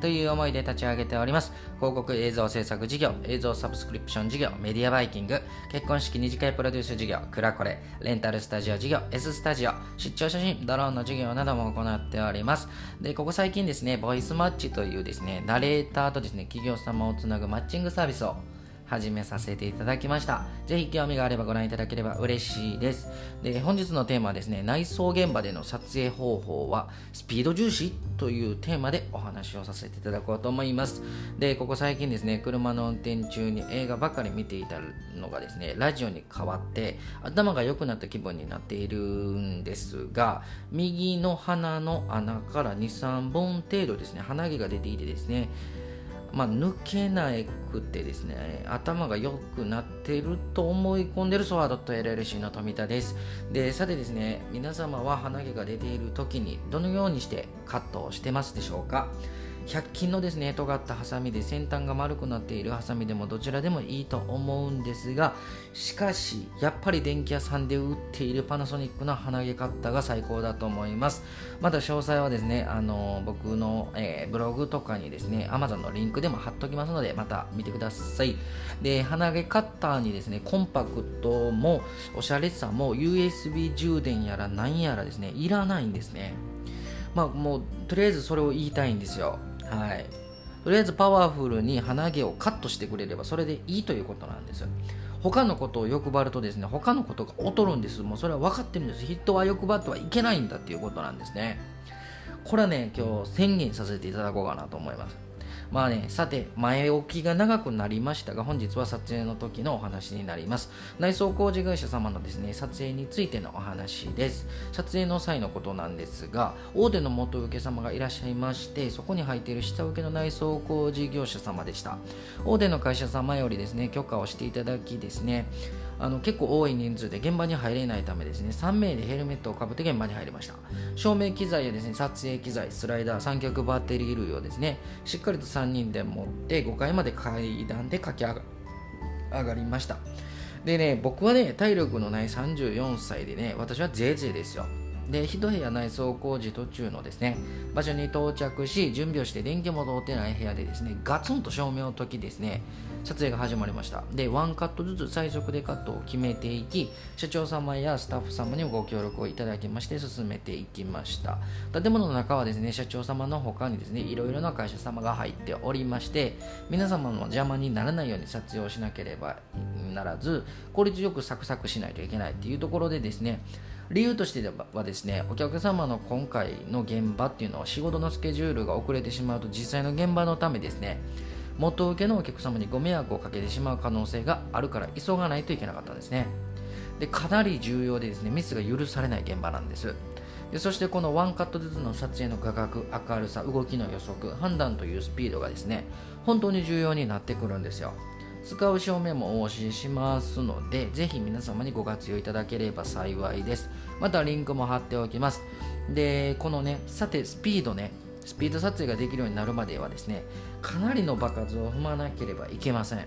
という思いで立ち上げております。広告映像制作事業、映像サブスクリプション事業、メディアバイキング、結婚式二次会プロデュース事業、クラコレ、レンタルスタジオ事業、S スタジオ、出張写真、ドローンの事業なども行っております。で、ここ最近ですね、ボイスマッチというですね、ナレーターとですね、企業様をつなぐマッチングサービスを始めさせていただきました。ぜひ興味があればご覧いただければ嬉しいです。で、本日のテーマはですね、内装現場での撮影方法はスピード重視というテーマでお話をさせていただこうと思います。で、ここ最近ですね、車の運転中に映画ばかり見ていたのがですね、ラジオに変わって頭が良くなった気分になっているんですが、右の鼻の穴から2、3本程度ですね、鼻毛が出ていてですね、まあ、抜けなくてですね、頭が良くなっていると思い込んでるソワード .LLC の富田です。で、さてですね、皆様は鼻毛が出ている時にどのようにしてカットをしてますでしょうか？100均のですね、尖ったハサミで先端が丸くなっているハサミでもどちらでもいいと思うんですが、しかし、やっぱり電気屋さんで売っているパナソニックの鼻毛カッターが最高だと思います。また詳細はですね、あの僕の、えーブログとかにですね、Amazon のリンクでも貼っときますので、また見てください。で、鼻毛カッターにですね、コンパクトもおしゃれさも USB 充電やら何やらですね、いらないんですね。まあもう、とりあえずそれを言いたいんですよ。はい。とりあえずパワフルに鼻毛をカットしてくれればそれでいいということなんですよ。他のことを欲張るとですね、他のことが劣るんです。もうそれは分かってるんです。人は欲張ってはいけないんだっていうことなんですね。これはね、今日宣言させていただこうかなと思います。まあね、さて、前置きが長くなりましたが、本日は撮影の時のお話になります。内装工事会社様のですね、撮影についてのお話です。撮影の際のことなんですが、大手の元請け様がいらっしゃいまして、そこに入っている下請けの内装工事業者様でした。大手の会社様よりですね、許可をしていただきですね、あの結構多い人数で現場に入れないためですね。3名でヘルメットをかぶって現場に入りました。照明機材やですね撮影機材スライダー三脚バッテリー類をですねしっかりと3人で持って5階まで階段で駆け上が上がりました。でね僕はね体力のない34歳でね私はぜいぜいですよ。で一部屋内装工事途中のですね場所に到着し準備をして電気も通ってない部屋でですねガツンと照明を解きですね撮影が始まりました。でワンカットずつ最速でカットを決めていき社長様やスタッフ様にもご協力をいただきまして進めていきました。建物の中はですね社長様の他にですねいろいろな会社様が入っておりまして皆様の邪魔にならないように撮影をしなければならず効率よくサクサクしないといけないっていうところでですね理由としてはですねお客様の今回の現場っていうのは仕事のスケジュールが遅れてしまうと実際の現場のためですね元請けのお客様にご迷惑をかけてしまう可能性があるから急がないといけなかったんですね。でかなり重要でですねミスが許されない現場なんです。でそしてこのワンカットずつの撮影の画角明るさ動きの予測判断というスピードがですね本当に重要になってくるんですよ。使う照明もお教えしますので、ぜひ皆様にご活用いただければ幸いです。またリンクも貼っておきます。で、このね、さてスピードね、スピード撮影ができるようになるまではですね、かなりの場数を踏まなければいけません。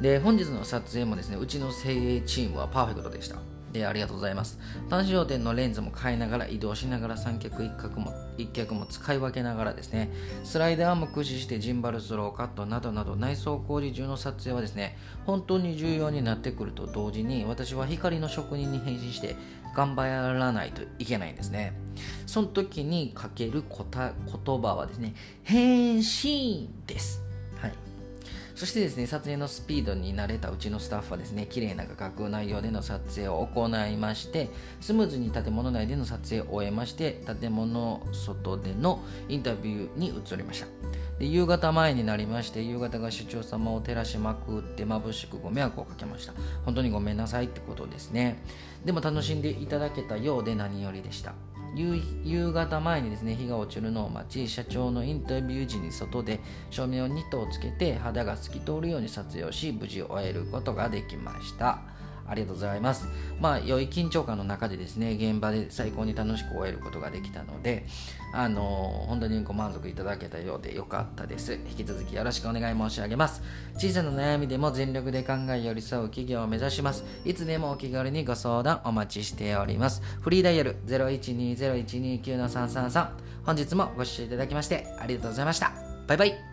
で、本日の撮影もですね、うちの精鋭チームはパーフェクトでした。で、ありがとうございます。単焦点のレンズも変えながら移動しながら三脚一角も一脚も使い分けながらですね、スライダーも駆使してジンバルスローカットなどなど内装工事中の撮影はですね、本当に重要になってくると同時に私は光の職人に変身して頑張らないといけないんですね。その時にかける言葉はですね、変身です。そしてですね、撮影のスピードに慣れたうちのスタッフはですね、綺麗な画角内容での撮影を行いまして、スムーズに建物内での撮影を終えまして、建物外でのインタビューに移りました。で夕方前になりまして、夕方が社長様を照らしまくって眩しくご迷惑をかけました。本当にごめんなさいってことですね。でも楽しんでいただけたようで何よりでした。夕方前にですね日が落ちるのを待ち社長のインタビュー時に外で照明を2灯つけて肌が透き通るように撮影をし無事終えることができました。ありがとうございます。まあ良い緊張感の中でですね現場で最高に楽しく終えることができたのであの本当にご満足いただけたようでよかったです。引き続きよろしくお願い申し上げます。小さな悩みでも全力で考え寄り添う企業を目指します。いつでもお気軽にご相談お待ちしております。フリーダイヤル0120129333本日もご視聴いただきましてありがとうございました。バイバイ。